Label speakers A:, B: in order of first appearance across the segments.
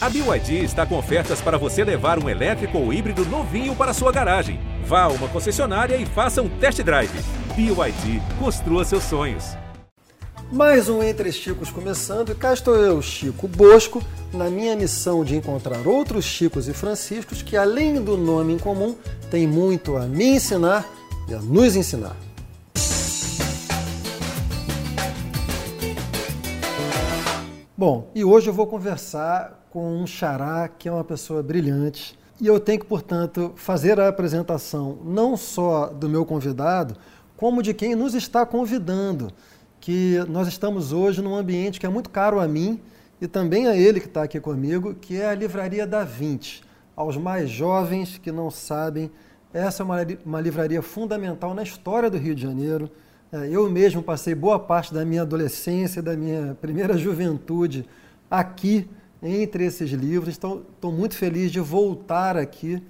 A: A BYD está com ofertas para você levar um elétrico ou híbrido novinho para sua garagem. Vá a uma concessionária e faça um test drive. BYD, construa seus sonhos.
B: Mais um Entre Chicos começando e cá estou eu, Chico Bosco, na minha missão de encontrar outros Chicos e Franciscos que, além do nome em comum, têm muito a me ensinar e a nos ensinar. Bom, e hoje eu vou conversar com um xará que é uma pessoa brilhante e eu tenho que, portanto, fazer a apresentação não só do meu convidado, como de quem nos está convidando, que nós estamos hoje num ambiente que é muito caro a mim e também a ele que está aqui comigo, que é a Livraria da Vinte. Aos mais jovens que não sabem, essa é uma, uma livraria fundamental na história do Rio de Janeiro é, eu mesmo passei boa parte da minha adolescência, da minha primeira juventude aqui entre esses livros. Então, estou muito feliz de voltar aqui,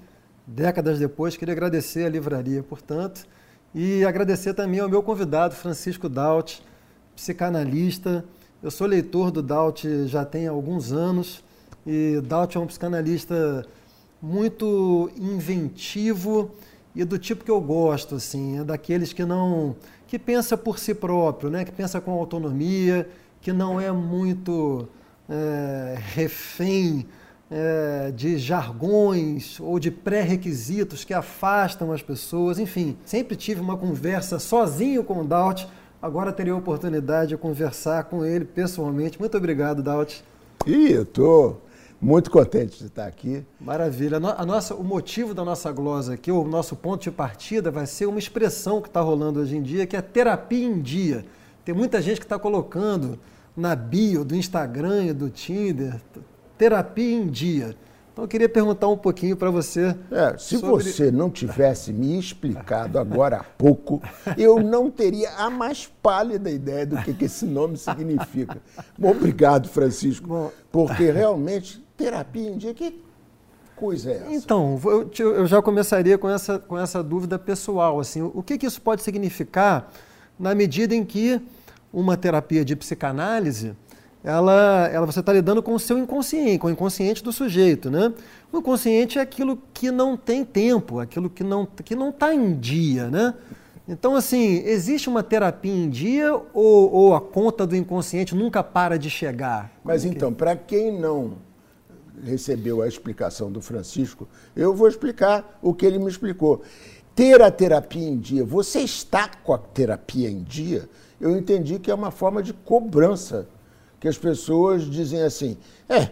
B: décadas depois. Queria agradecer a livraria, portanto, e agradecer também ao meu convidado, Francisco Daut, psicanalista. Eu sou leitor do Daut já tem alguns anos, e Daut é um psicanalista muito inventivo e do tipo que eu gosto, assim, é daqueles que não que pensa por si próprio, né? que pensa com autonomia, que não é muito é, refém é, de jargões ou de pré-requisitos que afastam as pessoas. Enfim, sempre tive uma conversa sozinho com o Daut, agora teria a oportunidade de conversar com ele pessoalmente. Muito obrigado, Daut.
C: Ih, eu estou muito contente de estar aqui.
B: Maravilha. A nossa, o motivo da nossa glosa aqui, o nosso ponto de partida, vai ser uma expressão que está rolando hoje em dia, que é terapia em dia. Tem muita gente que está colocando na bio do Instagram e do Tinder, terapia em dia. Então eu queria perguntar um pouquinho para você.
C: É, se sobre... você não tivesse me explicado agora há pouco, eu não teria a mais pálida ideia do que, que esse nome significa. Bom, obrigado, Francisco, Bom... porque realmente terapia em dia, que coisa é essa?
B: Então, eu, eu já começaria com essa, com essa dúvida pessoal. Assim, o que, que isso pode significar na medida em que uma terapia de psicanálise ela, ela você está lidando com o seu inconsciente, com o inconsciente do sujeito, né? O inconsciente é aquilo que não tem tempo, aquilo que não que não está em dia, né? Então, assim, existe uma terapia em dia ou, ou a conta do inconsciente nunca para de chegar?
C: Mas que... então, para quem não recebeu a explicação do Francisco, eu vou explicar o que ele me explicou. Ter a terapia em dia, você está com a terapia em dia, eu entendi que é uma forma de cobrança que as pessoas dizem assim: é,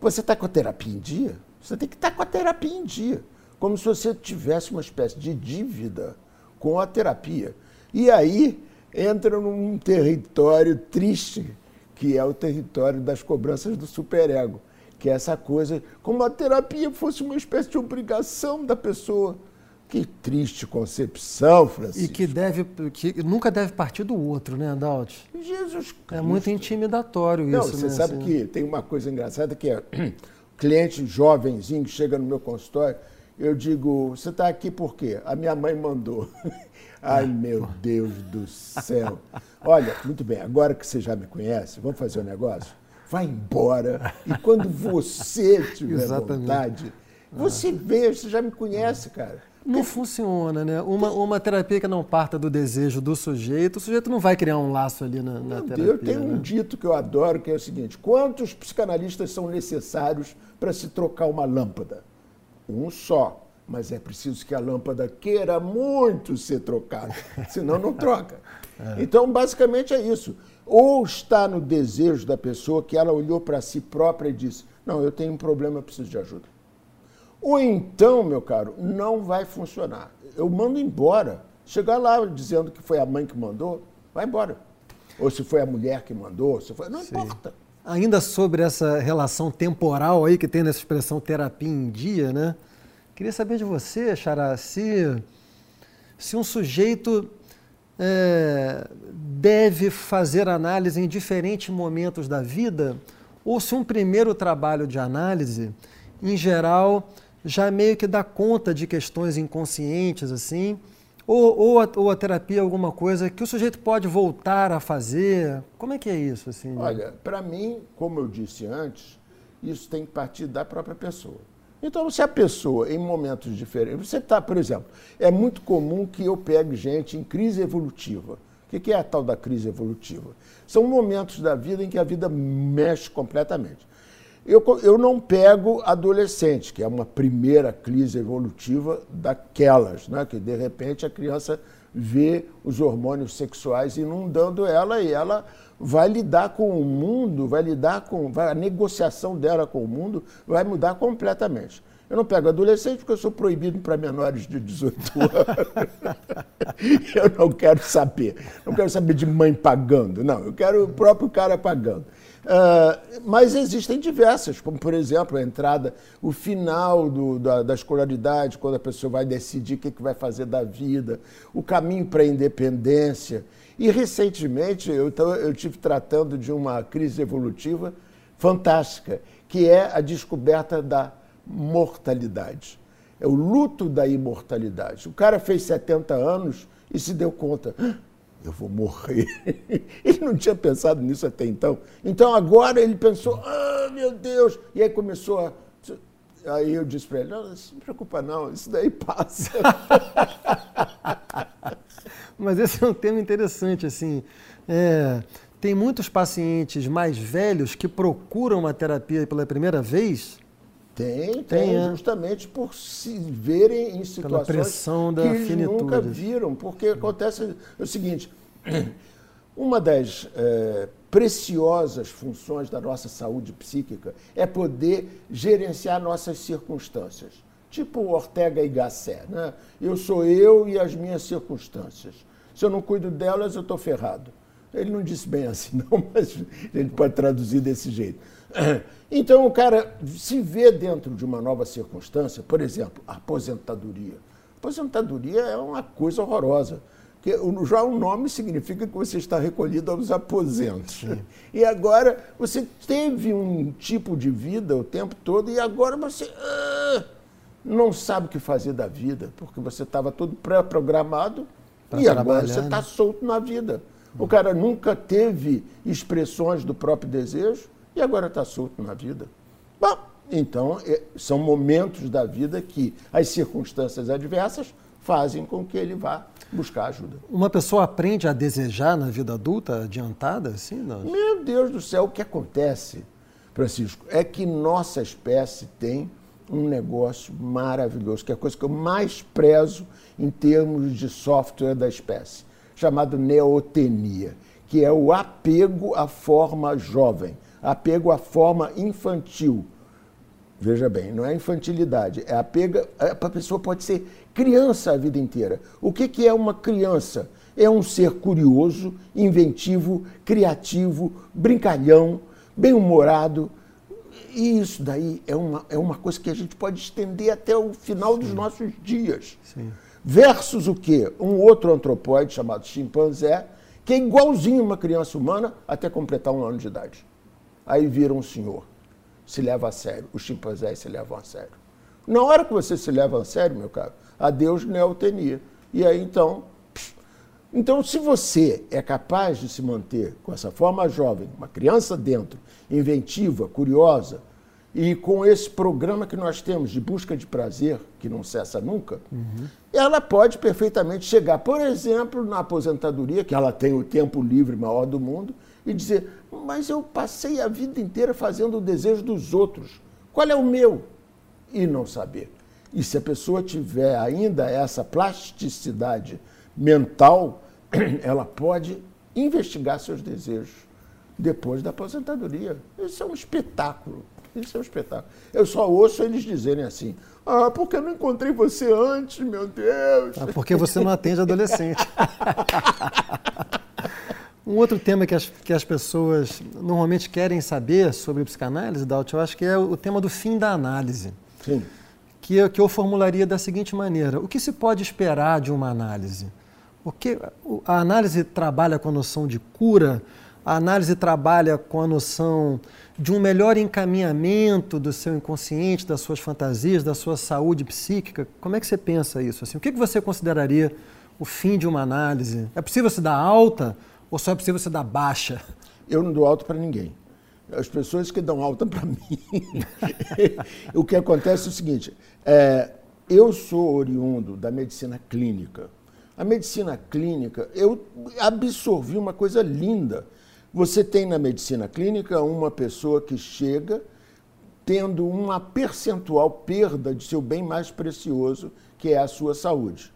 C: você está com a terapia em dia? Você tem que estar tá com a terapia em dia. Como se você tivesse uma espécie de dívida com a terapia. E aí entra num território triste, que é o território das cobranças do superego, que é essa coisa, como a terapia fosse uma espécie de obrigação da pessoa. Que triste concepção, Francisco.
B: E que, deve, que nunca deve partir do outro, né, Adalto?
C: Jesus Cristo.
B: É muito intimidatório Não,
C: isso,
B: Você
C: né, sabe assim. que tem uma coisa engraçada que é cliente jovenzinho que chega no meu consultório, eu digo, você está aqui por quê? A minha mãe mandou. Ai, meu Deus do céu. Olha, muito bem, agora que você já me conhece, vamos fazer um negócio? Vai embora. E quando você tiver vontade, você vê, você já me conhece, cara.
B: Não funciona, né? Uma, uma terapia que não parta do desejo do sujeito, o sujeito não vai criar um laço ali na, na terapia.
C: Eu tenho
B: né?
C: um dito que eu adoro, que é o seguinte: quantos psicanalistas são necessários para se trocar uma lâmpada? Um só. Mas é preciso que a lâmpada queira muito ser trocada, senão não troca. É. Então, basicamente é isso. Ou está no desejo da pessoa que ela olhou para si própria e disse: Não, eu tenho um problema, eu preciso de ajuda. Ou então, meu caro, não vai funcionar. Eu mando embora. Chegar lá dizendo que foi a mãe que mandou, vai embora. Ou se foi a mulher que mandou, se foi. Não Sim. importa.
B: Ainda sobre essa relação temporal aí que tem nessa expressão terapia em dia, né? Queria saber de você, Xará, se, se um sujeito é, deve fazer análise em diferentes momentos da vida, ou se um primeiro trabalho de análise, em geral, já meio que dá conta de questões inconscientes, assim, ou, ou, a, ou a terapia é alguma coisa que o sujeito pode voltar a fazer? Como é que é isso? Assim?
C: Olha, para mim, como eu disse antes, Isso tem que partir da própria pessoa. Então, se a pessoa, em momentos diferentes, você está, por exemplo, é muito comum que eu pegue gente em crise evolutiva. O que é a tal da crise evolutiva? São momentos da vida em que a vida mexe completamente. Eu, eu não pego adolescente, que é uma primeira crise evolutiva daquelas, né? que de repente a criança vê os hormônios sexuais inundando ela e ela vai lidar com o mundo, vai lidar com. Vai, a negociação dela com o mundo vai mudar completamente. Eu não pego adolescente porque eu sou proibido para menores de 18 anos. eu não quero saber. Não quero saber de mãe pagando. Não, eu quero o próprio cara pagando. Uh, mas existem diversas, como por exemplo a entrada, o final do, da, da, escolaridade, quando a pessoa vai decidir o que, que vai fazer da vida, o caminho para a independência. E recentemente eu, eu tive tratando de uma crise evolutiva fantástica, que é a descoberta da mortalidade. É o luto da imortalidade. O cara fez 70 anos e se deu conta eu vou morrer. ele não tinha pensado nisso até então. Então agora ele pensou, ah, meu Deus! E aí começou a. Aí eu disse para ele, não, não se preocupa não, isso daí passa.
B: Mas esse é um tema interessante, assim. É, tem muitos pacientes mais velhos que procuram uma terapia pela primeira vez
C: tem, tem, tem é. justamente por se verem em situações
B: pressão da
C: que eles finitude. nunca viram, porque acontece o seguinte, uma das é, preciosas funções da nossa saúde psíquica é poder gerenciar nossas circunstâncias, tipo Ortega y Gasset, né? Eu sou eu e as minhas circunstâncias. Se eu não cuido delas, eu estou ferrado. Ele não disse bem assim, não, mas a gente pode traduzir desse jeito. Então o cara se vê dentro de uma nova circunstância, por exemplo, aposentadoria. Aposentadoria é uma coisa horrorosa. Porque já o nome significa que você está recolhido aos aposentos. Sim. E agora você teve um tipo de vida o tempo todo e agora você ah, não sabe o que fazer da vida, porque você estava todo pré-programado e agora você está solto na vida. O cara nunca teve expressões do próprio desejo, e agora está solto na vida. Bom, então é, são momentos da vida que as circunstâncias adversas fazem com que ele vá buscar ajuda.
B: Uma pessoa aprende a desejar na vida adulta adiantada, assim? Não?
C: Meu Deus do céu, o que acontece, Francisco, é que nossa espécie tem um negócio maravilhoso, que é a coisa que eu mais prezo em termos de software da espécie, chamado neotenia, que é o apego à forma jovem apego à forma infantil. Veja bem, não é infantilidade, é apego. É, a pessoa pode ser criança a vida inteira. O que, que é uma criança? É um ser curioso, inventivo, criativo, brincalhão, bem-humorado. E isso daí é uma, é uma coisa que a gente pode estender até o final Sim. dos nossos dias. Sim. Versus o quê? Um outro antropóide chamado chimpanzé, que é igualzinho uma criança humana até completar um ano de idade. Aí vira um senhor. Se leva a sério. Os chimpanzés se levam a sério. Na hora que você se leva a sério, meu caro, adeus neotenia. E aí então. Psh. Então, se você é capaz de se manter com essa forma jovem, uma criança dentro, inventiva, curiosa, e com esse programa que nós temos de busca de prazer, que não cessa nunca, uhum. ela pode perfeitamente chegar, por exemplo, na aposentadoria, que ela tem o tempo livre maior do mundo, e dizer: Mas eu passei a vida inteira fazendo o desejo dos outros. Qual é o meu? E não saber. E se a pessoa tiver ainda essa plasticidade mental, ela pode investigar seus desejos depois da aposentadoria. Isso é um espetáculo. Isso é um espetáculo. Eu só ouço eles dizerem assim: Ah, porque eu não encontrei você antes, meu Deus. Ah,
B: porque você não atende adolescente. Um outro tema que as, que as pessoas normalmente querem saber sobre psicanálise, Dalt, eu acho que é o tema do fim da análise.
C: Sim.
B: Que eu, que eu formularia da seguinte maneira: o que se pode esperar de uma análise? Porque a análise trabalha com a noção de cura, a análise trabalha com a noção de um melhor encaminhamento do seu inconsciente, das suas fantasias, da sua saúde psíquica. Como é que você pensa isso? Assim, o que você consideraria o fim de uma análise? É possível se dar alta? Ou só é possível você dar baixa?
C: Eu não dou alta para ninguém. As pessoas que dão alta para mim. o que acontece é o seguinte: é, eu sou oriundo da medicina clínica. A medicina clínica, eu absorvi uma coisa linda. Você tem na medicina clínica uma pessoa que chega tendo uma percentual perda de seu bem mais precioso, que é a sua saúde.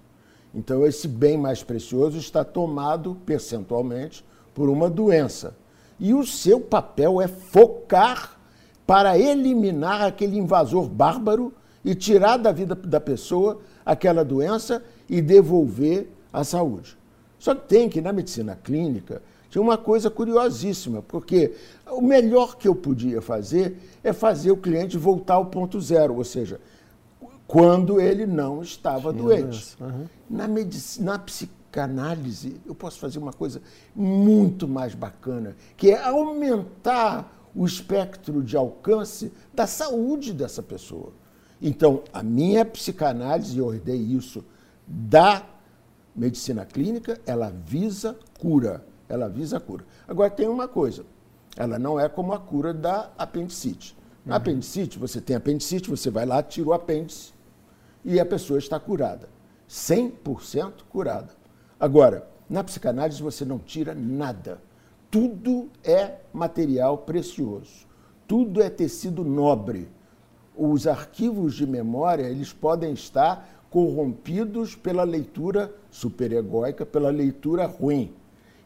C: Então, esse bem mais precioso está tomado percentualmente por uma doença. E o seu papel é focar para eliminar aquele invasor bárbaro e tirar da vida da pessoa aquela doença e devolver a saúde. Só que tem que, na medicina clínica, tinha uma coisa curiosíssima, porque o melhor que eu podia fazer é fazer o cliente voltar ao ponto zero, ou seja, quando ele não estava Tinha doente. Uhum. Na, medicina, na psicanálise, eu posso fazer uma coisa muito mais bacana, que é aumentar o espectro de alcance da saúde dessa pessoa. Então, a minha psicanálise, e eu herdei isso da medicina clínica, ela visa cura. Ela visa cura. Agora, tem uma coisa: ela não é como a cura da apendicite. Na uhum. apendicite, você tem apendicite, você vai lá, tira o apêndice e a pessoa está curada. 100% curada. Agora, na psicanálise você não tira nada. Tudo é material precioso. Tudo é tecido nobre. Os arquivos de memória, eles podem estar corrompidos pela leitura superegóica, pela leitura ruim.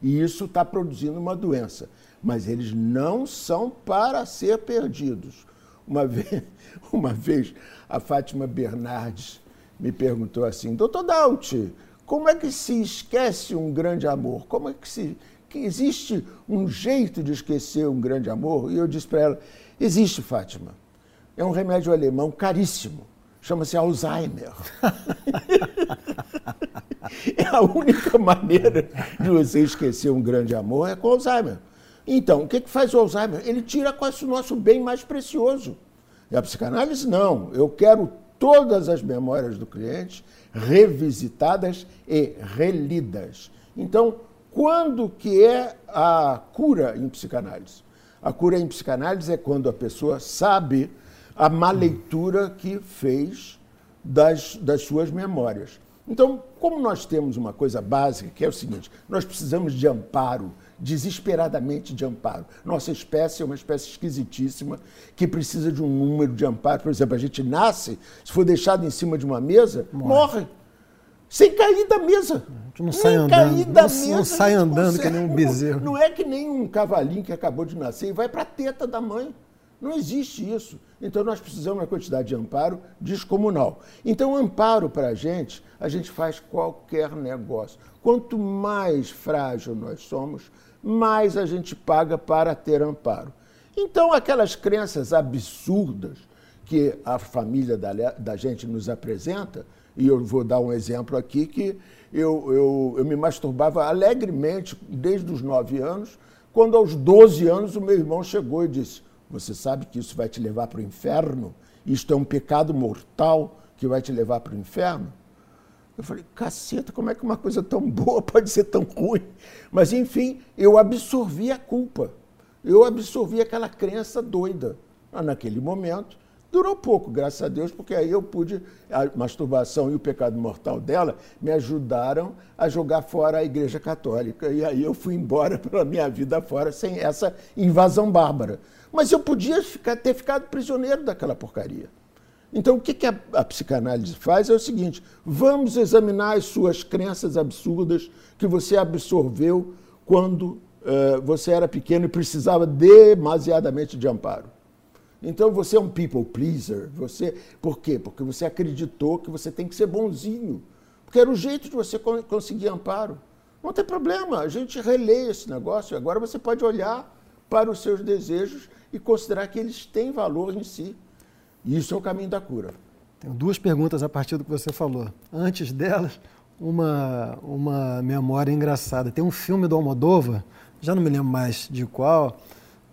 C: E isso está produzindo uma doença. Mas eles não são para ser perdidos. Uma vez, uma vez a Fátima Bernardes me perguntou assim, doutor Daut, como é que se esquece um grande amor? Como é que se que existe um jeito de esquecer um grande amor? E eu disse para ela, existe, Fátima. É um remédio alemão caríssimo chama-se Alzheimer. é a única maneira de você esquecer um grande amor é com Alzheimer. Então, o que, que faz o Alzheimer? Ele tira quase o nosso bem mais precioso. E a psicanálise, não. Eu quero todas as memórias do cliente revisitadas e relidas. Então, quando que é a cura em psicanálise? A cura em psicanálise é quando a pessoa sabe a má leitura que fez das, das suas memórias. Então, como nós temos uma coisa básica, que é o seguinte: nós precisamos de amparo, desesperadamente de amparo. Nossa espécie é uma espécie esquisitíssima que precisa de um número de amparo. Por exemplo, a gente nasce, se for deixado em cima de uma mesa, morre. morre sem cair da mesa.
B: não sai andando. da não, mesa, não sai andando que nem um bezerro.
C: Não é que nem um cavalinho que acabou de nascer e vai para a teta da mãe. Não existe isso. Então nós precisamos de uma quantidade de amparo descomunal. Então, amparo para a gente, a gente faz qualquer negócio. Quanto mais frágil nós somos, mais a gente paga para ter amparo. Então, aquelas crenças absurdas que a família da, da gente nos apresenta, e eu vou dar um exemplo aqui que eu, eu, eu me masturbava alegremente desde os nove anos, quando aos 12 anos o meu irmão chegou e disse você sabe que isso vai te levar para o inferno? Isto é um pecado mortal que vai te levar para o inferno? Eu falei, caceta, como é que uma coisa tão boa pode ser tão ruim? Mas, enfim, eu absorvi a culpa. Eu absorvi aquela crença doida. Mas, naquele momento, durou pouco, graças a Deus, porque aí eu pude, a masturbação e o pecado mortal dela me ajudaram a jogar fora a Igreja Católica. E aí eu fui embora pela minha vida fora sem essa invasão bárbara. Mas eu podia ficar, ter ficado prisioneiro daquela porcaria. Então, o que, a, psicanálise faz é o seguinte: vamos examinar as suas crenças absurdas que você absorveu quando uh, você era pequeno e precisava demasiadamente de amparo. Então, você é um people pleaser. Você, por quê? Porque você acreditou que você tem que ser bonzinho. Porque era o jeito de você conseguir amparo. Não tem problema, a gente relê esse negócio. Agora você pode olhar para os seus desejos e considerar que eles têm valor em si. Isso é o caminho da cura.
B: Tenho duas perguntas a partir do que você falou. Antes delas, uma, uma memória engraçada. Tem um filme do Almodóvar, já não me lembro mais de qual,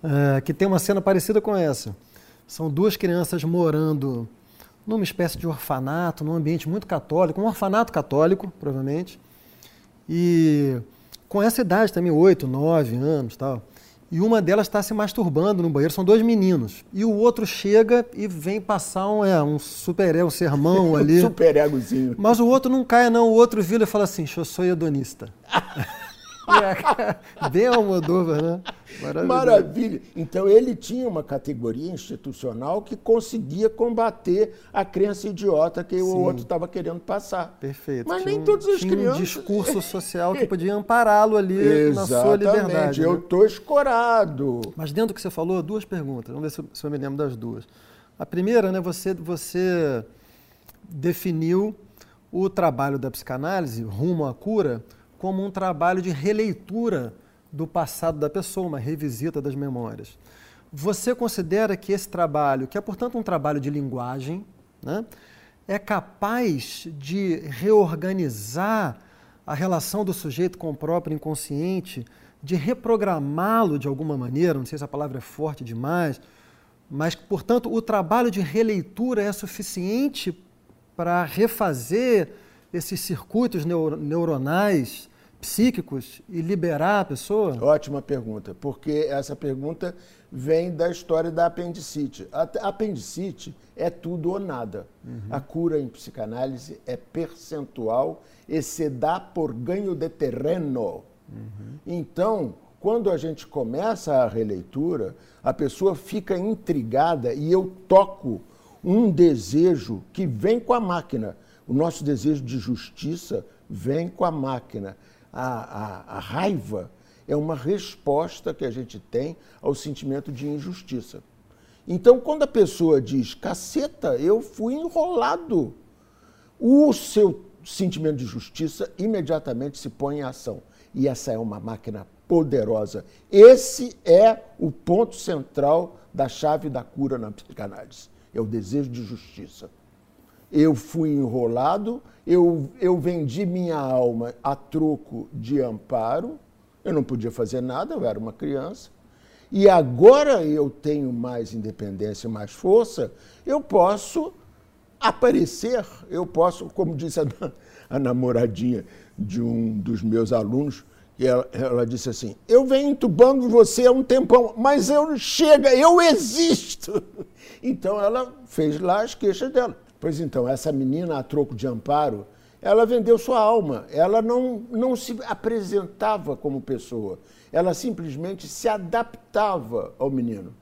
B: é, que tem uma cena parecida com essa. São duas crianças morando numa espécie de orfanato, num ambiente muito católico, um orfanato católico, provavelmente, e com essa idade também, oito, nove anos tal. E uma delas está se masturbando no banheiro, são dois meninos. E o outro chega e vem passar um, é, um super um sermão ali.
C: super egozinho.
B: Mas o outro não cai, não. O outro vira e fala assim: eu sou hedonista. Bem Almodóvar, né?
C: Maravilha. Maravilha. Então ele tinha uma categoria institucional que conseguia combater a crença idiota que Sim. o outro estava querendo passar.
B: Perfeito.
C: Mas tinha nem todas as
B: tinha
C: crianças.
B: um discurso social que podia ampará-lo ali na sua liberdade.
C: Eu estou né? escorado.
B: Mas dentro do que você falou, duas perguntas. Vamos ver se eu me lembro das duas. A primeira, né, você, você definiu o trabalho da psicanálise rumo à cura como um trabalho de releitura do passado da pessoa, uma revisita das memórias. Você considera que esse trabalho, que é portanto um trabalho de linguagem, né, é capaz de reorganizar a relação do sujeito com o próprio inconsciente, de reprogramá-lo de alguma maneira, não sei se a palavra é forte demais, mas, portanto, o trabalho de releitura é suficiente para refazer esses circuitos neuronais psíquicos e liberar a pessoa?
C: Ótima pergunta, porque essa pergunta vem da história da apendicite. A apendicite é tudo ou nada. Uhum. A cura em psicanálise é percentual e se dá por ganho de terreno. Uhum. Então, quando a gente começa a releitura, a pessoa fica intrigada e eu toco um desejo que vem com a máquina. O nosso desejo de justiça vem com a máquina a, a, a raiva é uma resposta que a gente tem ao sentimento de injustiça. Então, quando a pessoa diz, caceta, eu fui enrolado, o seu sentimento de justiça imediatamente se põe em ação. E essa é uma máquina poderosa. Esse é o ponto central da chave da cura na psicanálise. É o desejo de justiça eu fui enrolado, eu, eu vendi minha alma a troco de amparo, eu não podia fazer nada, eu era uma criança. E agora eu tenho mais independência, mais força, eu posso aparecer, eu posso, como disse a, a namoradinha de um dos meus alunos, ela, ela, disse assim: Eu venho entubando você há um tempão, mas eu chega, eu existo. Então ela fez lá as queixas dela. Pois então, essa menina a troco de amparo, ela vendeu sua alma. Ela não, não se apresentava como pessoa. Ela simplesmente se adaptava ao menino.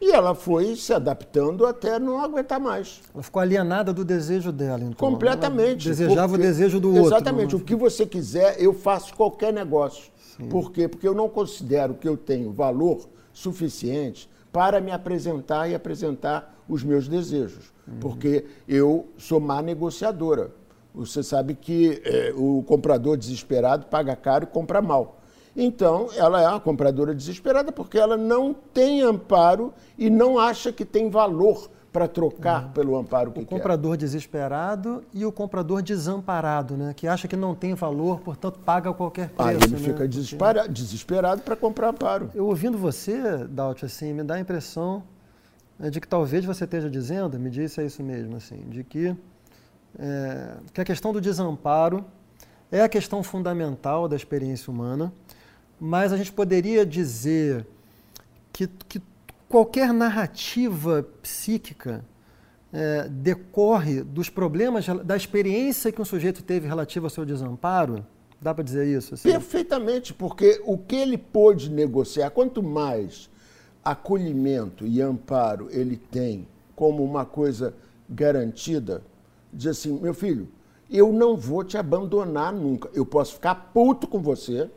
C: E ela foi se adaptando até não aguentar mais.
B: Ela ficou alienada do desejo dela, então.
C: Completamente.
B: Ela desejava porque, o desejo do outro.
C: Exatamente. O que você quiser, eu faço qualquer negócio. Sim. Por quê? Porque eu não considero que eu tenho valor suficiente para me apresentar e apresentar os meus desejos porque eu sou má negociadora. Você sabe que é, o comprador desesperado paga caro e compra mal. Então, ela é uma compradora desesperada porque ela não tem amparo e não acha que tem valor para trocar uhum. pelo amparo que
B: O comprador desesperado e o comprador desamparado, né? que acha que não tem valor, portanto paga qualquer preço. Aí
C: ele né? fica desesperado, desesperado para comprar amparo.
B: Eu ouvindo você, Daut, assim, me dá a impressão é de que talvez você esteja dizendo, me disse é isso mesmo, assim, de que, é, que a questão do desamparo é a questão fundamental da experiência humana, mas a gente poderia dizer que, que qualquer narrativa psíquica é, decorre dos problemas, da experiência que um sujeito teve relativa ao seu desamparo? Dá para dizer isso?
C: Assim? Perfeitamente, porque o que ele pôde negociar, quanto mais acolhimento e amparo ele tem como uma coisa garantida, diz assim: meu filho, eu não vou te abandonar nunca. Eu posso ficar puto com você,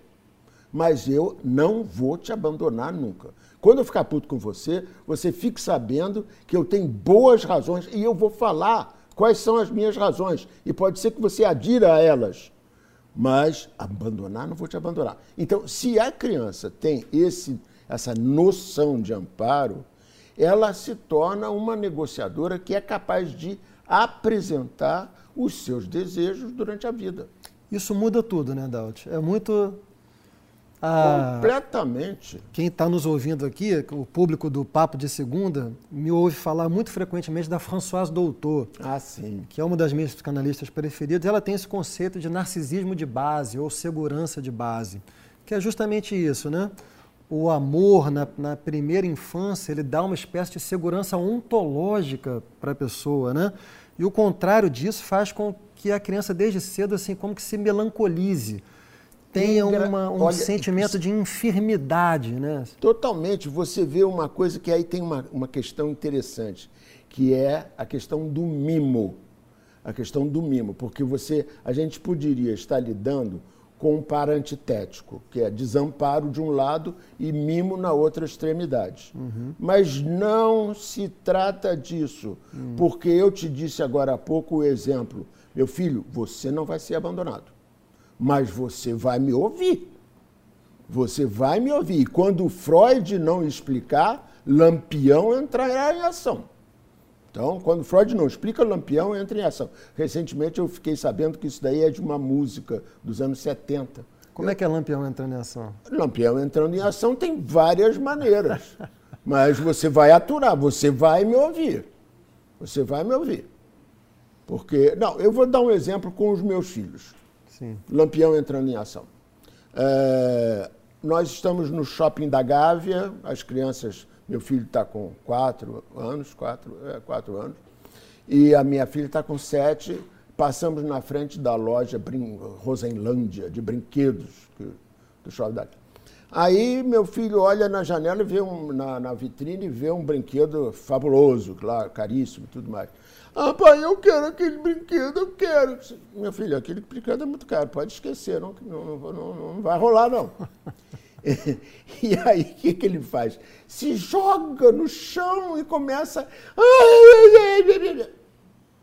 C: mas eu não vou te abandonar nunca. Quando eu ficar puto com você, você fique sabendo que eu tenho boas razões e eu vou falar quais são as minhas razões. E pode ser que você adira a elas. Mas abandonar, não vou te abandonar. Então, se a criança tem esse essa noção de amparo, ela se torna uma negociadora que é capaz de apresentar os seus desejos durante a vida.
B: Isso muda tudo, né, Daut? É muito.
C: Ah, Completamente.
B: Quem está nos ouvindo aqui, o público do Papo de Segunda, me ouve falar muito frequentemente da Françoise Doutor.
C: Ah, sim.
B: Que é uma das minhas psicanalistas preferidas. Ela tem esse conceito de narcisismo de base ou segurança de base, que é justamente isso, né? O amor na, na, primeira infância, ele dá uma espécie de segurança ontológica para a pessoa, né? E o contrário disso faz com que a criança desde cedo assim como que se melancolize, tenha uma, um Olha, sentimento de enfermidade, né?
C: Totalmente. Você vê uma coisa que aí tem uma, uma questão interessante, que é a questão do mimo. A questão do mimo, porque você, a gente poderia estar lidando com um par antitético, que é desamparo de um lado e mimo na outra extremidade. Uhum. Mas não se trata disso, uhum. porque eu te disse agora há pouco o exemplo. Meu filho, você não vai ser abandonado, mas você vai me ouvir. Você vai me ouvir. E quando Freud não explicar, Lampião entrará em ação. Então, quando Freud não explica, Lampião entra em ação. Recentemente eu fiquei sabendo que isso daí é de uma música dos anos 70.
B: Como eu... é que é Lampião entrando em ação?
C: Lampião entrando em ação tem várias maneiras. mas você vai aturar, você vai me ouvir. Você vai me ouvir. Porque. Não, eu vou dar um exemplo com os meus filhos. Sim. Lampião entrando em ação. É, nós estamos no shopping da Gávea, as crianças meu filho está com quatro anos, quatro, é, quatro anos, e a minha filha está com sete. Passamos na frente da loja Brin Rosenlândia, de brinquedos, que, do shopping daqui. Aí meu filho olha na janela e vê um, na, na vitrine e vê um brinquedo fabuloso, claro, caríssimo e tudo mais. Ah, pai, eu quero aquele brinquedo, eu quero. Meu filho, aquele brinquedo é muito caro, pode esquecer, não, não, não, não vai rolar, não. E aí, o que, que ele faz? Se joga no chão e começa.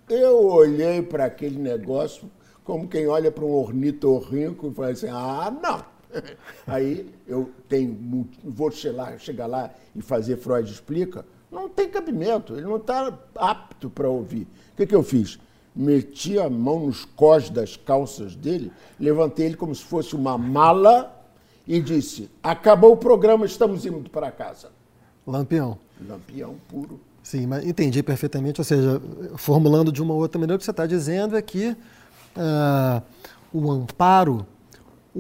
C: Eu olhei para aquele negócio como quem olha para um ornitorrinco e fala assim: ah, não. Aí eu tenho, vou chegar, chegar lá e fazer Freud explica. Não tem cabimento, ele não está apto para ouvir. O que, que eu fiz? Meti a mão nos cós das calças dele, levantei ele como se fosse uma mala e disse: Acabou o programa, estamos indo para casa.
B: Lampião.
C: Lampião puro.
B: Sim, mas entendi perfeitamente. Ou seja, formulando de uma outra maneira, o que você está dizendo é que uh, o amparo,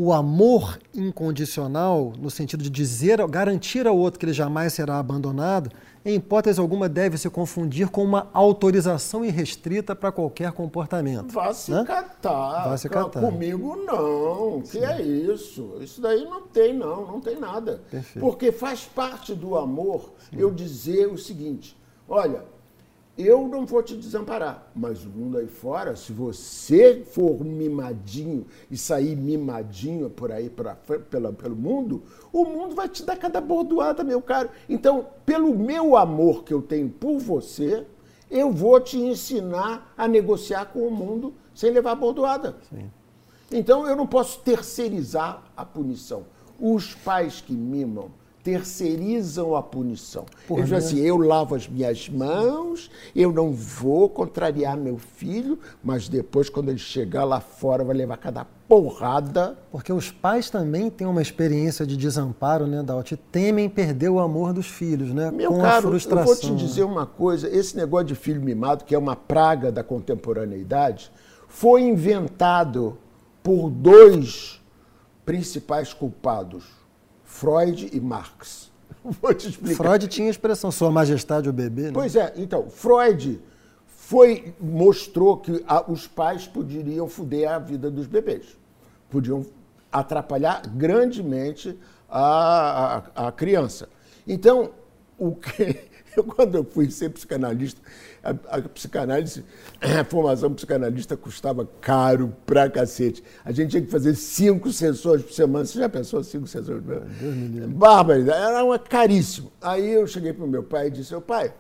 B: o amor incondicional, no sentido de dizer, garantir ao outro que ele jamais será abandonado, em hipótese alguma, deve se confundir com uma autorização irrestrita para qualquer comportamento.
C: Vá se né? catar. Vá se catar. Comigo não. Sim. Que é isso? Isso daí não tem, não. Não tem nada. Perfeito. Porque faz parte do amor Sim. eu dizer o seguinte: olha, eu não vou te desamparar, mas o mundo aí fora, se você for mimadinho e sair mimadinho por aí pra, pela, pelo mundo, o mundo vai te dar cada bordoada, meu caro. Então, pelo meu amor que eu tenho por você, eu vou te ensinar a negociar com o mundo sem levar bordoada. Sim. Então, eu não posso terceirizar a punição. Os pais que mimam, terceirizam a punição. Porra, Eles dizem assim, eu lavo as minhas mãos, eu não vou contrariar meu filho, mas depois, quando ele chegar lá fora, vai levar cada porrada.
B: Porque os pais também têm uma experiência de desamparo, né, Dalt? Temem perder o amor dos filhos, né?
C: Meu com caro, eu vou te dizer uma coisa, esse negócio de filho mimado, que é uma praga da contemporaneidade, foi inventado por dois principais culpados Freud e Marx.
B: Vou te explicar. Freud tinha a expressão Sua Majestade o bebê, né?
C: Pois é, então, Freud foi, mostrou que a, os pais poderiam foder a vida dos bebês. Podiam atrapalhar grandemente a, a, a criança. Então, o que, eu, quando eu fui ser psicanalista, a, a psicanálise, a formação psicanalista custava caro pra cacete. A gente tinha que fazer cinco sessões por semana. Você já pensou cinco sessões por semana? Bárbaro, era uma caríssimo. Aí eu cheguei para o meu pai e disse, meu pai,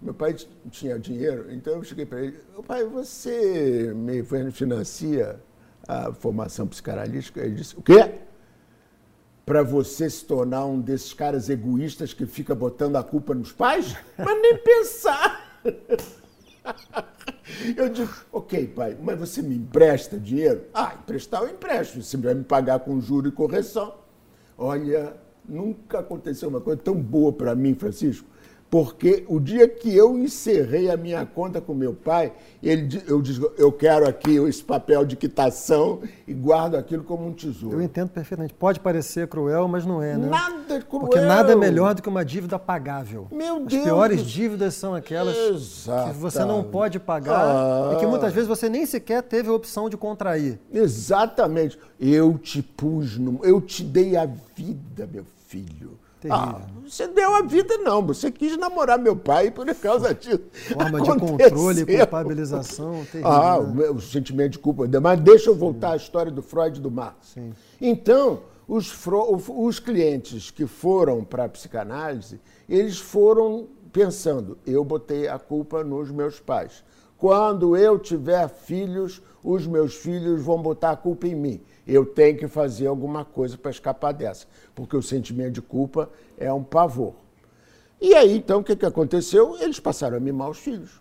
C: meu pai tinha dinheiro, então eu cheguei para ele, meu pai, você me financia a formação psicanalística? Ele disse, o quê? para você se tornar um desses caras egoístas que fica botando a culpa nos pais? Mas nem pensar. Eu digo, ok, pai, mas você me empresta dinheiro? Ah, emprestar eu empresto, você vai me pagar com juro e correção. Olha, nunca aconteceu uma coisa tão boa para mim, Francisco. Porque o dia que eu encerrei a minha conta com meu pai, ele, eu disse, eu quero aqui esse papel de quitação e guardo aquilo como um tesouro.
B: Eu entendo perfeitamente. Pode parecer cruel, mas não é, né?
C: Nada cruel.
B: Porque nada é melhor do que uma dívida pagável.
C: Meu
B: As
C: Deus.
B: piores dívidas são aquelas que você não pode pagar
C: Ah.
B: e que muitas vezes você nem sequer teve a opção de contrair.
C: Exatamente. Eu te pus no. Eu te dei a vida, meu filho. Ah, você deu a vida, não. Você quis namorar meu pai por causa disso.
B: Forma de
C: aconteceu.
B: controle e culpabilização terrível.
C: Ah, o,
B: né?
C: o sentimento de culpa. Mas deixa eu voltar à história do Freud e do Marx.
B: Sim.
C: Então, os, os clientes que foram para a psicanálise, eles foram pensando, eu botei a culpa nos meus pais. Quando eu tiver filhos, os meus filhos vão botar a culpa em mim. Eu tenho que fazer alguma coisa para escapar dessa, porque o sentimento de culpa é um pavor. E aí, então, o que, que aconteceu? Eles passaram a mimar os filhos.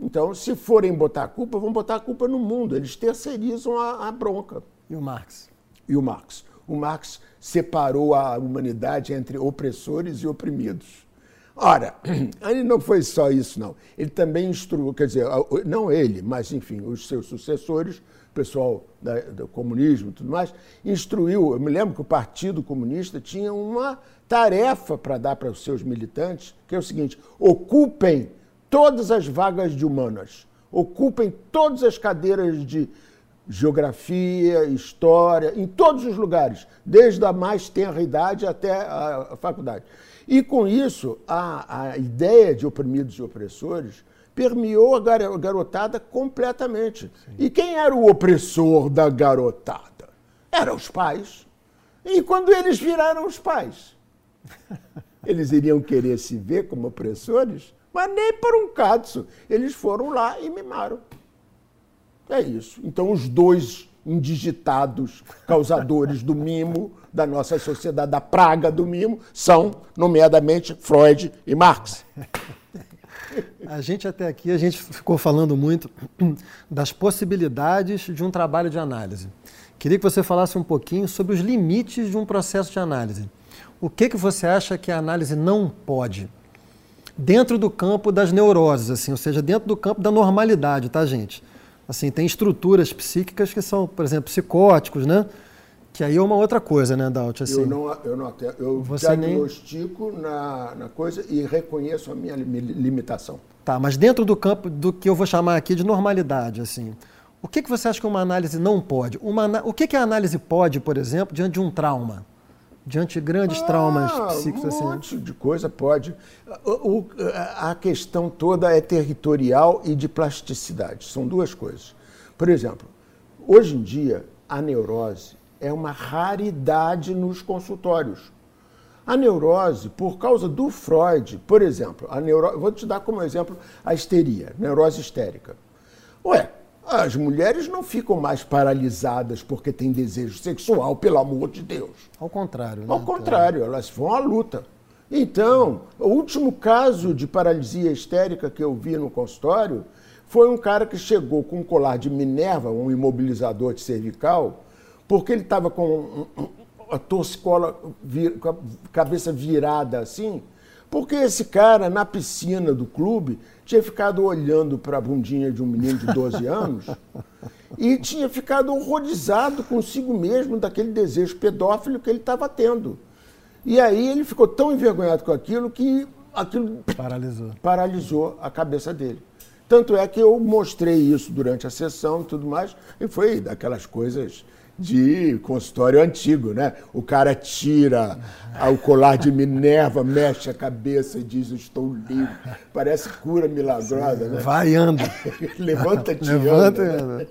C: Então, se forem botar a culpa, vão botar a culpa no mundo. Eles terceirizam a, a bronca.
B: E o Marx?
C: E o Marx? O Marx separou a humanidade entre opressores e oprimidos. Ora, ele não foi só isso, não. Ele também instruiu, quer dizer, não ele, mas, enfim, os seus sucessores, pessoal da- do comunismo e tudo mais, instruiu. Eu me lembro que o Partido Comunista tinha uma tarefa para dar para os seus militantes, que é o seguinte: ocupem todas as vagas de humanas, ocupem todas as cadeiras de geografia, história, em todos os lugares, desde a mais tenra idade até a, faculdade. E com isso, a, a ideia de oprimidos e opressores permeou a gar- garotada completamente. E quem era o opressor da garotada? Eram os pais. E quando eles viraram os pais, eles iriam querer se ver como opressores, mas nem por um caso. Eles foram lá e mimaram. É isso. Então, os dois indigitados causadores do mimo da nossa sociedade, da praga do mimo, são, nomeadamente, Freud e Marx.
B: A gente até aqui, a gente ficou falando muito das possibilidades de um trabalho de análise. Queria que você falasse um pouquinho sobre os limites de um processo de análise. O que, que você acha que a análise não pode? Dentro do campo das neuroses, assim, ou seja, dentro do campo da normalidade, tá, gente? Assim, tem estruturas psíquicas que são, por exemplo, psicóticos, né? Que aí é uma outra coisa, né, Daut? Assim,
C: Eu não, eu não até, eu
B: Você nem-
C: diagnostico na, na coisa e reconheço a minha lim- limitação.
B: Tá, mas dentro do campo do que eu vou chamar aqui de normalidade, assim, o que, que você acha que uma análise não pode? Uma, o que, que a análise pode, por exemplo, diante de um trauma? Diante de grandes traumas
C: Ah,
B: psíquicos,
C: um
B: assim?
C: monte de coisa pode. O- o- a questão toda é territorial e de plasticidade. São duas coisas. Por exemplo, hoje em dia, a neurose é uma raridade nos consultórios. A neurose, por causa do Freud, por exemplo, a neuro... vou te dar como exemplo a histeria, neurose histérica. Ué, as mulheres não ficam mais paralisadas porque têm desejo sexual, pelo amor de Deus.
B: Ao contrário, né?
C: Ao contrário, elas vão à luta. Então, o último caso de paralisia histérica que eu vi no consultório foi um cara que chegou com um colar de Minerva, um imobilizador de cervical, porque ele estava com a torcicola, com a cabeça virada assim, porque esse cara, na piscina do clube, tinha ficado olhando para a bundinha de um menino de 12 anos e tinha ficado horrorizado consigo mesmo daquele desejo pedófilo que ele estava tendo. E aí ele ficou tão envergonhado com aquilo que aquilo
B: Paralisou.
C: paralisou a cabeça dele. Tanto é que eu mostrei isso durante a sessão e tudo mais, e foi daquelas coisas de consultório antigo, né? O cara tira o colar de Minerva, mexe a cabeça e diz, estou livre. Parece cura milagrosa, né?
B: Vai anda.
C: Levanta-te
B: Levanta
C: anda.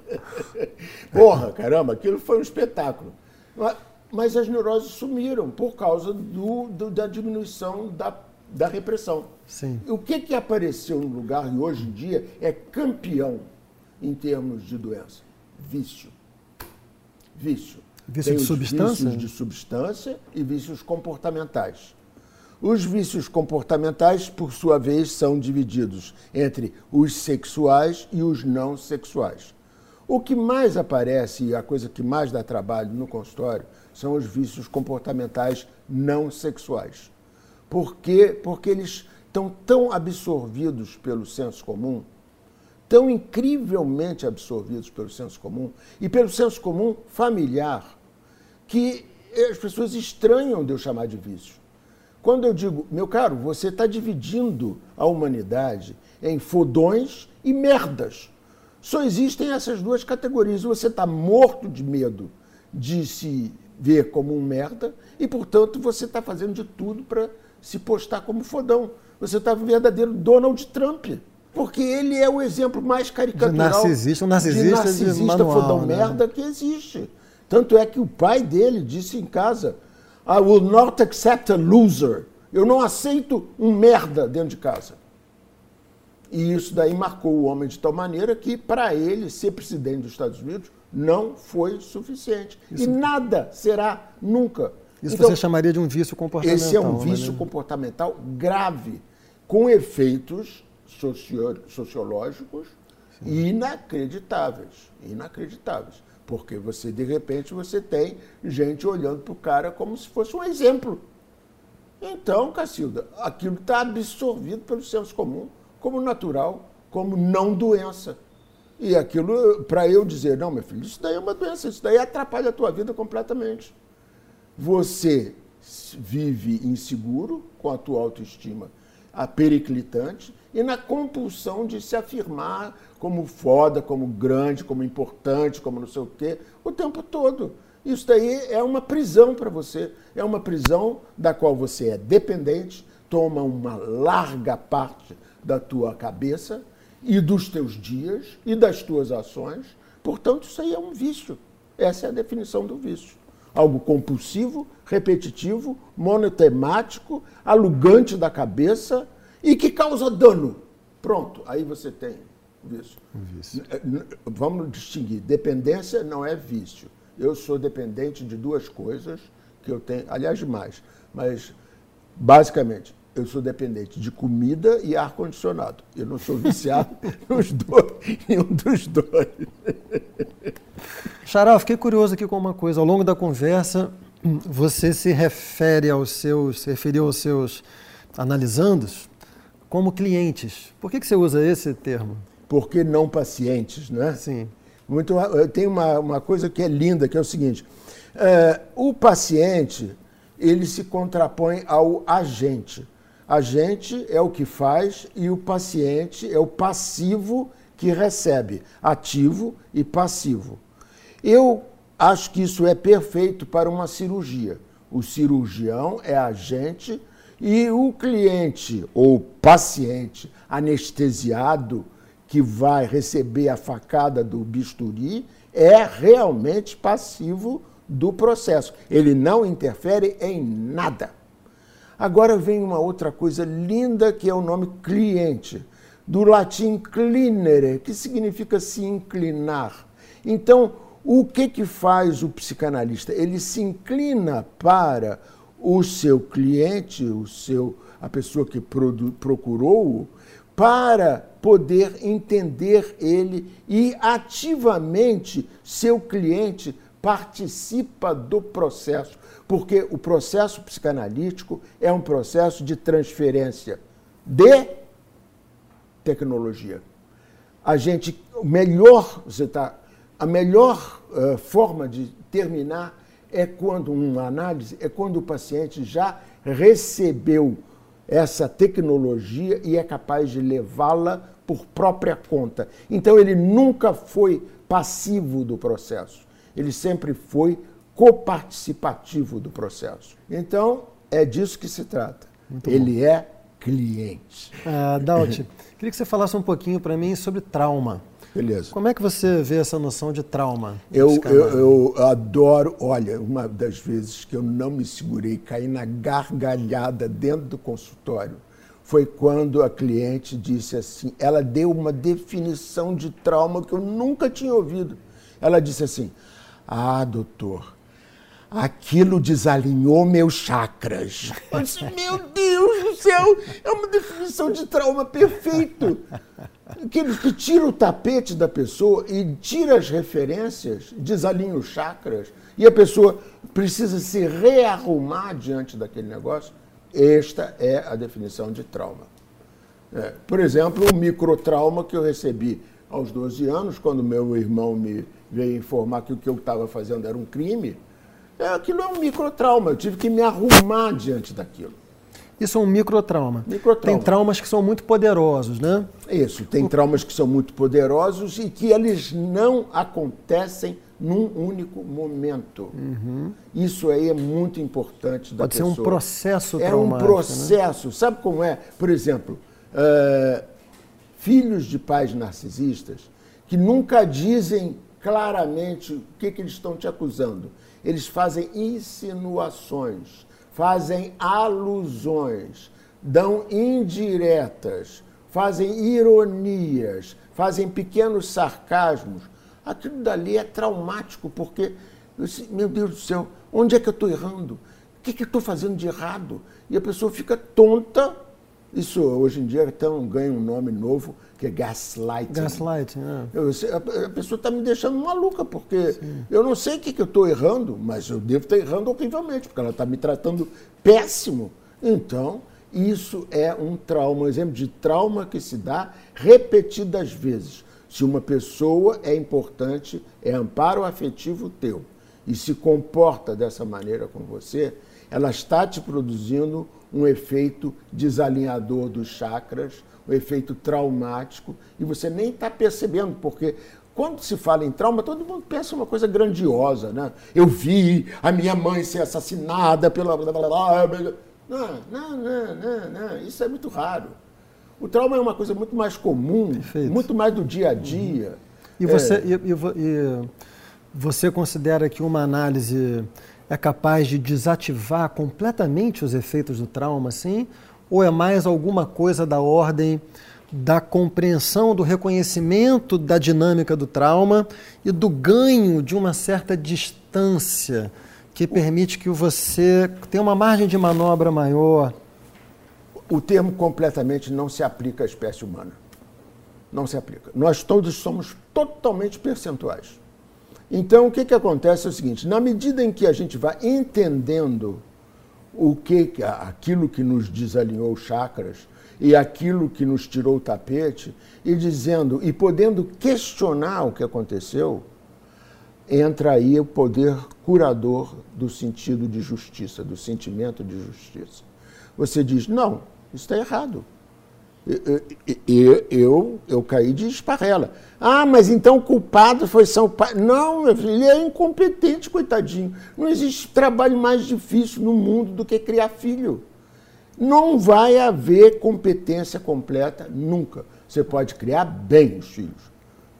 C: Porra, caramba, aquilo foi um espetáculo. Mas- Mas as neuroses sumiram por causa do- do- da diminuição da, da repressão.
B: Sim.
C: O que, que apareceu no lugar e hoje em dia é campeão em termos de doença? Vício. Vício.
B: Vício de substância?
C: Vícios de substância e vícios comportamentais. Os vícios comportamentais, por sua vez, são divididos entre os sexuais e os não sexuais. O que mais aparece e a coisa que mais dá trabalho no consultório são os vícios comportamentais não sexuais. Por quê? Porque eles estão tão absorvidos pelo senso comum, tão incrivelmente absorvidos pelo senso comum e pelo senso comum familiar, que as pessoas estranham de eu chamar de vício. Quando eu digo, meu caro, você está dividindo a humanidade em fodões e merdas. Só existem essas duas categorias. Você está morto de medo de se ver como um merda e, portanto, você está fazendo de tudo para se postar como fodão. Você está um verdadeiro Donald Trump. Porque ele é o exemplo mais caricatural
B: de narcisista, um narcisista, de, narcisista
C: de manual, fodão né? merda que existe. Tanto é que o pai dele disse em casa: I will not accept a loser. Eu não aceito um merda dentro de casa. E isso daí marcou o homem de tal maneira que, para ele, ser presidente dos Estados Unidos não foi suficiente. Isso. E nada será nunca.
B: Isso então, você chamaria de um vício comportamental.
C: Esse é um vício né? comportamental grave, com efeitos sociológicos Sim. inacreditáveis. Inacreditáveis. Porque você, de repente, você tem gente olhando para o cara como se fosse um exemplo. Então, Cacilda, aquilo está absorvido pelo senso comum como natural, como não doença. E aquilo, para eu dizer, não, meu filho, isso daí é uma doença, isso daí atrapalha a tua vida completamente. Você vive inseguro com a tua autoestima a periclitante e na compulsão de se afirmar como foda, como grande, como importante, como não sei o quê, o tempo todo. Isso daí é uma prisão para você. É uma prisão da qual você é dependente, toma uma larga parte da tua cabeça e dos teus dias e das tuas ações. Portanto, isso aí é um vício. Essa é a definição do vício. Algo compulsivo, repetitivo, monotemático, alugante da cabeça e que causa dano. Pronto, aí você tem vício. vício. Vamos distinguir. Dependência não é vício. Eu sou dependente de duas coisas que eu tenho, aliás, demais, mas basicamente eu sou dependente de comida e ar-condicionado. Eu não sou viciado nos dois, em um dos dois.
B: Xará, fiquei curioso aqui com uma coisa. Ao longo da conversa, você se refere aos seus, se referiu aos seus analisandos como clientes. Por que, que você usa esse termo?
C: Porque não pacientes, né?
B: Sim.
C: Muito, tem uma, uma coisa que é linda, que é o seguinte. É, o paciente, ele se contrapõe ao agente. Agente é o que faz e o paciente é o passivo que recebe, ativo e passivo. Eu acho que isso é perfeito para uma cirurgia. O cirurgião é agente e o cliente ou paciente anestesiado que vai receber a facada do bisturi é realmente passivo do processo. Ele não interfere em nada. Agora vem uma outra coisa linda que é o nome cliente, do latim clinere, que significa se inclinar. Então, o que que faz o psicanalista? Ele se inclina para o seu cliente, o seu a pessoa que procurou-o, para poder entender ele e ativamente seu cliente participa do processo, porque o processo psicanalítico é um processo de transferência de tecnologia. A gente, melhor, você tá, a melhor uh, forma de terminar é quando uma análise é quando o paciente já recebeu essa tecnologia e é capaz de levá-la por própria conta. Então ele nunca foi passivo do processo, ele sempre foi coparticipativo do processo. Então é disso que se trata. Muito ele bom. é cliente.
B: Uh, Daut, queria que você falasse um pouquinho para mim sobre trauma.
C: Beleza.
B: Como é que você vê essa noção de trauma?
C: Eu, eu, eu, adoro, olha, uma das vezes que eu não me segurei, caí na gargalhada dentro do consultório, foi quando a cliente disse assim, ela deu uma definição de trauma que eu nunca tinha ouvido. Ela disse assim, ah, doutor, aquilo desalinhou meus chakras. Eu disse, meu Deus do céu, é uma definição de trauma perfeito. Que, que tira o tapete da pessoa e tira as referências, desalinha os chakras, e a pessoa precisa se rearrumar diante daquele negócio. Esta é a definição de trauma. É, por exemplo, o microtrauma que eu recebi aos 12 anos, quando meu irmão me veio informar que o que eu estava fazendo era um crime, é, aquilo é um microtrauma. Eu tive que me arrumar diante daquilo.
B: Isso é um microtrauma.
C: Microtrauma.
B: Tem traumas que são muito poderosos, né?
C: Isso, tem traumas que são muito poderosos e que eles não acontecem num único momento.
B: Uhum.
C: Isso aí é muito importante da
B: Pode
C: pessoa.
B: ser um processo
C: É um
B: traumático, né?
C: processo. Sabe como é? Por exemplo, eh, filhos de pais narcisistas que nunca dizem claramente o que, que eles estão te acusando. Eles fazem insinuações, fazem alusões, dão indiretas, fazem ironias, fazem pequenos sarcasmos. Aquilo dali é traumático, porque, meu Deus do céu, onde é que eu estou errando? O que, que eu estou fazendo de errado? E a pessoa fica tonta. Isso hoje em dia então, ganha um nome novo, que é gaslighting.
B: Gaslighting, né?
C: Eu a, pessoa está me deixando maluca, porque eu não sei o que, que eu estou errando, mas eu devo estar errando horrivelmente, porque ela está me tratando péssimo. Então, isso é um trauma, um exemplo de trauma que se dá repetidas vezes. Se uma pessoa é importante, é amparo afetivo teu, e se comporta dessa maneira com você, ela está te produzindo um efeito desalinhador dos chakras, um efeito traumático, e você nem está percebendo, porque quando se fala em trauma, todo mundo pensa uma coisa grandiosa, né? Eu vi a minha mãe ser assassinada pela. Não, não, não, não, não. Isso é muito raro. O trauma é uma coisa muito mais comum,
B: Perfeito.
C: muito mais do dia a dia.
B: E você,
C: É.
B: e, e e você considera que uma análise é capaz de desativar completamente os efeitos do trauma, assim? Ou é mais alguma coisa da ordem da compreensão, do reconhecimento da dinâmica do trauma e do ganho de uma certa distância que permite que você tenha uma margem de manobra maior?
C: o termo completamente não se aplica à espécie humana. Não se aplica. Nós todos somos totalmente percentuais. Então, o que, que acontece é o seguinte: na medida em que a gente vai entendendo o que, aquilo que nos desalinhou os chakras e aquilo que nos tirou o tapete, e dizendo e podendo questionar o que aconteceu, entra aí o poder curador do sentido de justiça, do sentimento de justiça. Você diz, não, isso está errado. Eu, eu, eu, caí de esparrela. Ah, mas então o culpado foi São Paulo. Não, ele é incompetente, coitadinho. Não existe trabalho mais difícil no mundo do que criar filho. Não vai haver competência completa nunca. Você pode criar bem os filhos.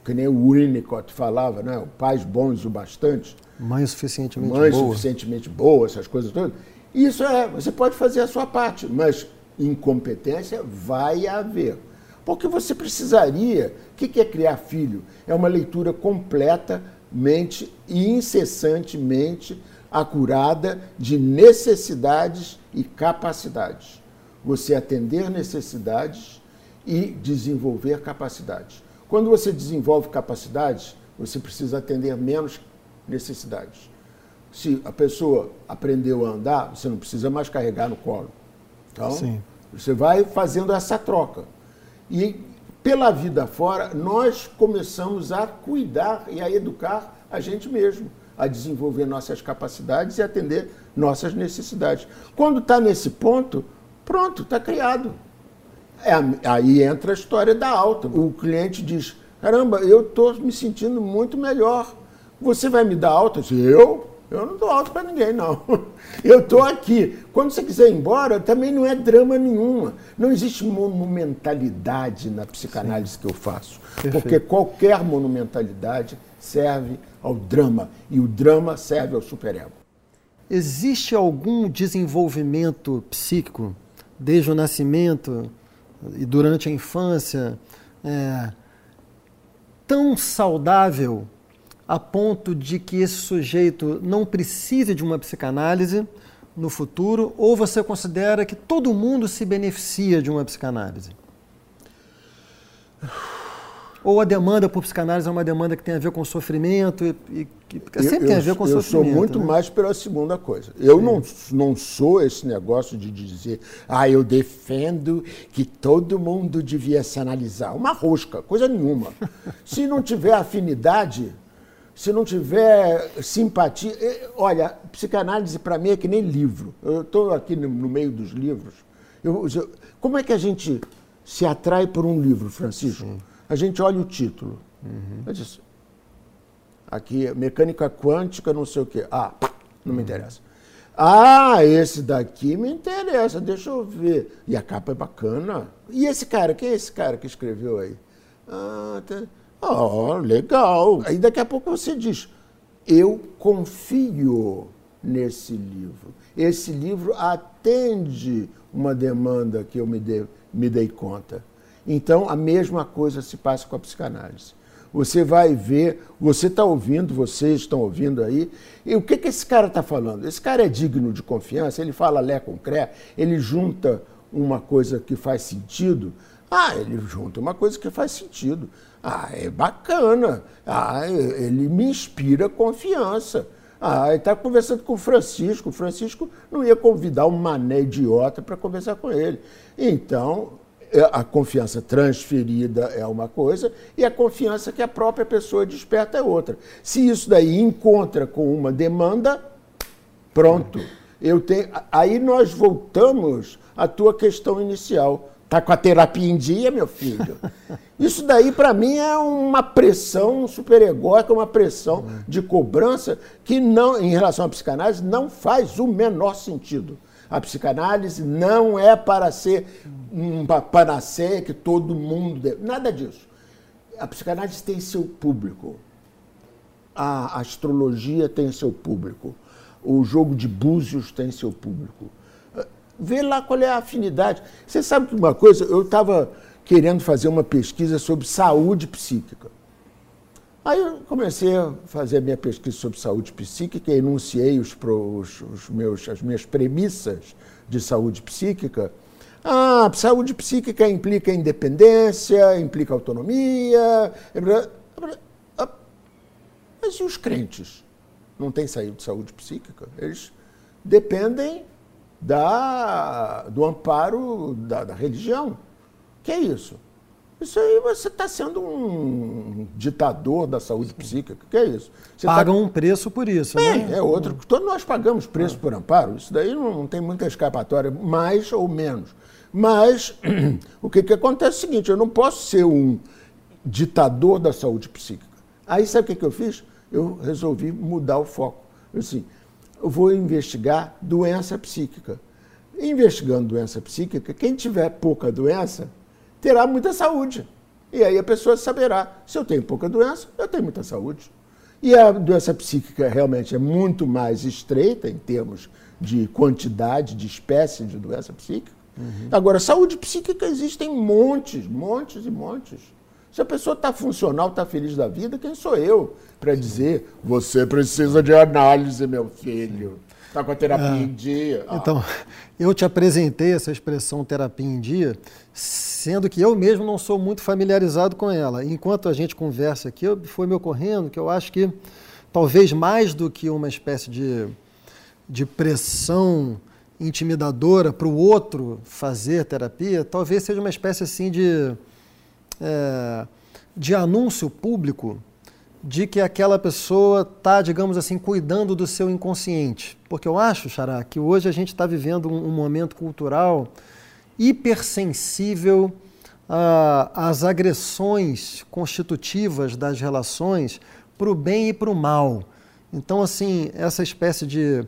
C: Que nem o Winnicott falava, né? Pais bons o bastante
B: Mãe suficientemente
C: mãe
B: boa?
C: suficientemente boa, essas coisas todas. Isso é, você pode fazer a sua parte, mas incompetência vai haver. Porque você precisaria. O que é criar filho? É uma leitura completamente e incessantemente acurada de necessidades e capacidades. Você atender necessidades e desenvolver capacidades. Quando você desenvolve capacidades, você precisa atender menos necessidades. Se a pessoa aprendeu a andar, você não precisa mais carregar no colo. Então,
B: Sim.
C: Você vai fazendo essa troca. E pela vida fora, nós começamos a cuidar e a educar a gente mesmo, a desenvolver nossas capacidades e atender nossas necessidades. Quando está nesse ponto, pronto, está criado. É, aí entra a história da alta. O cliente diz: caramba, eu estou me sentindo muito melhor. Você vai me dar alta? Eu, eu? Não dou alta para ninguém, não. Eu estou aqui. Quando você quiser ir embora, também não é drama nenhuma. Não existe monumentalidade na psicanálise que eu faço. Porque qualquer monumentalidade serve ao drama. E o drama serve ao superego.
B: Existe algum desenvolvimento psíquico, desde o nascimento e durante a infância, é, tão saudável a ponto de que esse sujeito não precise de uma psicanálise no futuro? Ou você considera que todo mundo se beneficia de uma psicanálise? Ou a demanda por psicanálise é uma demanda que tem a ver com sofrimento e, e que sempre
C: eu,
B: tem a ver com
C: eu
B: sofrimento.
C: Eu sou muito
B: né?
C: mais pela segunda coisa. Eu não, não sou esse negócio de dizer, ah, eu defendo que todo mundo devia se analisar. Uma rosca, coisa nenhuma. se não tiver afinidade, se não tiver simpatia. Olha, psicanálise para mim é que nem livro. Eu estou aqui no, meio dos livros. Eu, eu, como é que a gente se atrai por um livro, Francisco? Sim. A gente olha o título. Uhum. Eu disse, aqui, mecânica quântica, não sei o quê. Ah, não me interessa. Ah, esse daqui me interessa, deixa eu ver. E a capa é bacana. E esse cara, quem é esse cara que escreveu aí? Ah, tá... oh, legal. Aí daqui a pouco você diz, eu confio nesse livro. Esse livro atende uma demanda que eu me, de, me dei conta. Então, a mesma coisa se passa com a psicanálise. Você vai ver, você está ouvindo, vocês estão ouvindo aí, e o que, que esse cara está falando? Esse cara é digno de confiança, ele fala lé com cré, ele junta uma coisa que faz sentido. Ah, ele junta uma coisa que faz sentido. Ah, é bacana. Ah, ele me inspira confiança. Ah, está conversando com o Francisco. O Francisco não ia convidar um mané idiota para conversar com ele. Então, é, a confiança transferida é uma coisa e a confiança que a própria pessoa desperta é outra. Se isso daí encontra com uma demanda, pronto. Eu tenho, aí nós voltamos à tua questão inicial. Tá com a terapia em dia, meu filho? Isso daí, para mim, é uma pressão superegóica, uma pressão de cobrança que, não, em relação à psicanálise, não faz o menor sentido. A psicanálise não é para ser uma panaceia que todo mundo deve. Nada disso. A psicanálise tem seu público. A astrologia tem seu público. O jogo de búzios tem seu público. Vê lá qual é a afinidade. Você sabe uma coisa, eu estava querendo fazer uma pesquisa sobre saúde psíquica. Aí eu comecei a fazer a minha pesquisa sobre saúde psíquica, enunciei os, os, os meus, as minhas premissas de saúde psíquica. Ah, saúde psíquica implica independência, implica autonomia. Mas e os crentes? Não têm saúde psíquica? Eles dependem da, do amparo da, da religião. Que é isso? Isso aí você está sendo um ditador da saúde psíquica. Que é isso? Você
B: tá Pagam tá... um preço por isso,
C: Bem,
B: né?
C: É outro. Todos nós pagamos preço por amparo. Isso daí não, não tem muita escapatória, mais ou menos. Mas o que, que acontece é o seguinte: eu não posso ser um ditador da saúde psíquica. Aí sabe o que, que eu fiz? Eu resolvi mudar o foco. Eu, assim, eu vou investigar doença psíquica. Investigando doença psíquica, quem tiver pouca doença terá muita saúde. E aí a pessoa saberá, se eu tenho pouca doença, eu tenho muita saúde. E a doença psíquica realmente é muito mais estreita em termos de quantidade, de espécie de doença psíquica. Uhum. Agora, saúde psíquica existem montes, montes e montes. Se a pessoa está funcional, está feliz da vida, quem sou eu para dizer você precisa de análise, meu filho? Está com a terapia é. em dia.
B: Ah. Então, eu te apresentei essa expressão terapia em dia, sendo que eu mesmo não sou muito familiarizado com ela. Enquanto a gente conversa aqui, foi me ocorrendo que eu acho que talvez mais do que uma espécie de, de pressão intimidadora para o outro fazer terapia, talvez seja uma espécie assim de, é, de anúncio público de que aquela pessoa está, digamos assim, cuidando do seu inconsciente. Porque eu acho, Xará, que hoje a gente está vivendo um, um, momento cultural hipersensível às agressões constitutivas das relações para o bem e para o mal. Então, assim, essa espécie de,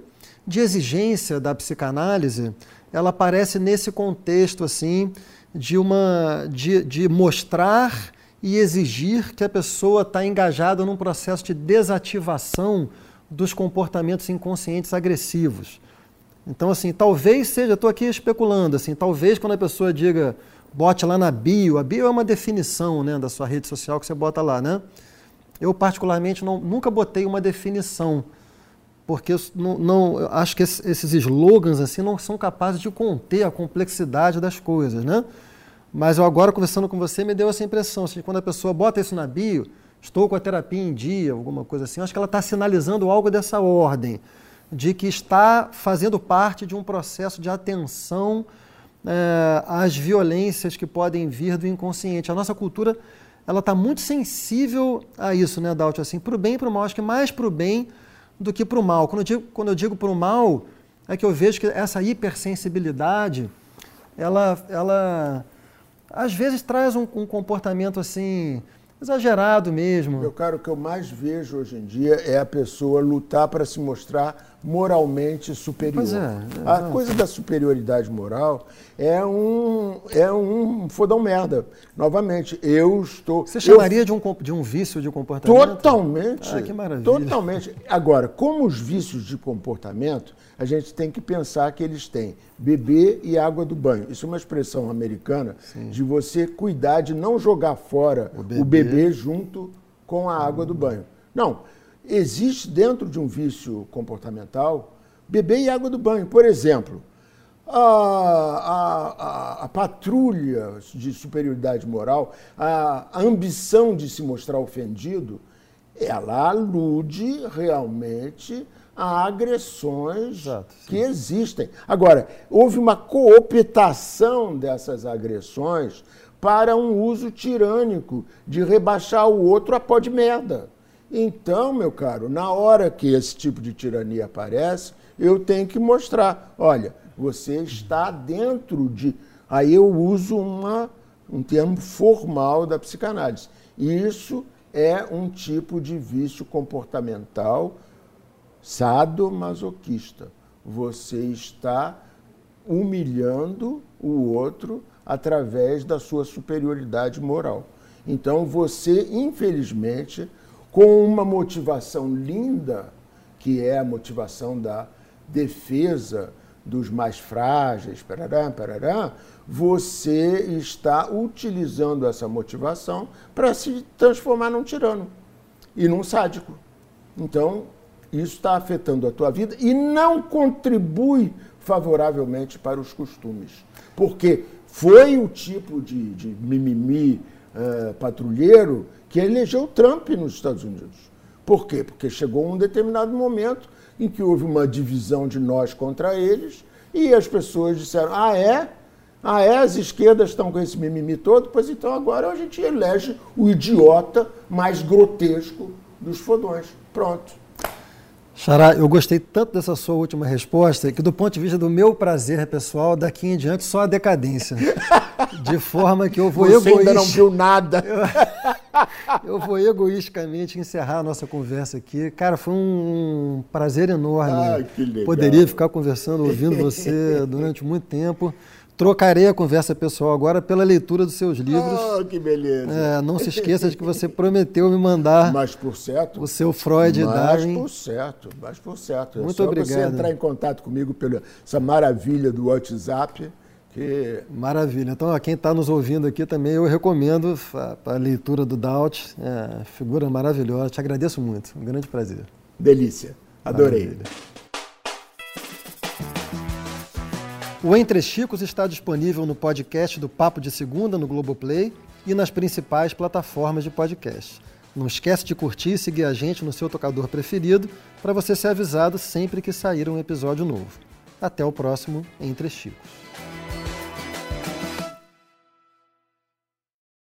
B: de exigência da psicanálise, ela aparece nesse contexto, assim, de, uma, de, de mostrar e exigir que a pessoa está engajada num processo de desativação dos comportamentos inconscientes agressivos. Então, assim, talvez seja, estou aqui especulando, assim, talvez quando a pessoa diga, bote lá na bio, a bio é uma definição né, da sua rede social que você bota lá, né? Eu, particularmente, não, nunca botei uma definição, porque não, não, acho que esses slogans assim não são capazes de conter a complexidade das coisas, né? Mas eu agora, conversando com você, me deu essa impressão. Assim, quando a pessoa bota isso na bio, estou com a terapia em dia, alguma coisa assim, acho que ela está sinalizando algo dessa ordem, de que está fazendo parte de um processo de atenção é, às violências que podem vir do inconsciente. A nossa cultura ela está muito sensível a isso, né, Daut? Assim, para o bem e para o mal. Acho que mais para o bem do que para o mal. Quando eu digo, quando eu digo para o mal, é que eu vejo que essa hipersensibilidade, ela, ela às vezes traz um, um comportamento assim exagerado mesmo.
C: Meu caro, o que eu mais vejo hoje em dia é a pessoa lutar para se mostrar moralmente superior.
B: Pois é,
C: a coisa da superioridade moral é um, é um fodão merda. Novamente, eu estou.
B: Você chamaria eu, de, um, de um vício de comportamento?
C: Totalmente.
B: Ah, que maravilha.
C: Totalmente. Agora, como os vícios de comportamento, a gente tem que pensar que eles têm beber e água do banho. Isso é uma expressão americana Sim. de você cuidar de não jogar fora o bebê, o bebê junto com a água do banho. Não existe dentro de um vício comportamental beber e água do banho. Por exemplo, a, a, a, a, patrulha de superioridade moral, a, ambição de se mostrar ofendido, ela alude realmente a agressões Exato, que existem. Agora, houve uma cooptação dessas agressões para um uso tirânico de rebaixar o outro a pó de merda. Então, meu caro, na hora que esse tipo de tirania aparece, eu tenho que mostrar, olha, você está dentro de. Aí eu uso uma, um termo formal da psicanálise. Isso é um tipo de vício comportamental sadomasoquista. Você está humilhando o outro através da sua superioridade moral. Então você, infelizmente, com uma motivação linda, que é a motivação da defesa dos mais frágeis, parará, parará, você está utilizando essa motivação para se transformar num tirano e num sádico. Então, isso está afetando a tua vida e não contribui favoravelmente para os costumes. Porque foi o tipo de, de mimimi uh, patrulheiro que elegeu Trump nos Estados Unidos. Por quê? Porque chegou um determinado momento em que houve uma divisão de nós contra eles e as pessoas disseram: ah, é? Ah, é? As esquerdas estão com esse mimimi todo? Pois então agora a gente elege o idiota mais grotesco dos fodões. Pronto.
B: Xará, eu gostei tanto dessa sua última resposta que, do ponto de vista do meu prazer pessoal, daqui em diante só a decadência. De forma que eu vou
C: Você egoísta... ainda não viu nada.
B: Eu, eu vou egoisticamente encerrar a nossa conversa aqui. Cara, foi um prazer enorme.
C: Ah, que legal.
B: Poderia ficar conversando, ouvindo você durante muito tempo. Trocarei a conversa pessoal agora pela leitura dos seus livros.
C: Oh, que beleza.
B: É, não se esqueça de que você prometeu me mandar
C: mas por certo,
B: o seu Freud e Darwin.
C: Mas por certo, mas por certo.
B: É Muito é só obrigado. você
C: entrar em contato comigo pela essa maravilha do WhatsApp. Que...
B: Maravilha. Então, a quem está nos ouvindo aqui também, eu recomendo a, a leitura do Daut. É, figura maravilhosa. Te agradeço muito. Um grande prazer.
C: Delícia. Adorei. Maravilha.
B: O Entre Chicos está disponível no podcast do Papo de Segunda no Globoplay e nas principais plataformas de podcast. Não esquece de curtir e seguir a gente no seu tocador preferido para você ser avisado sempre que sair um episódio novo. Até o próximo Entre Chicos.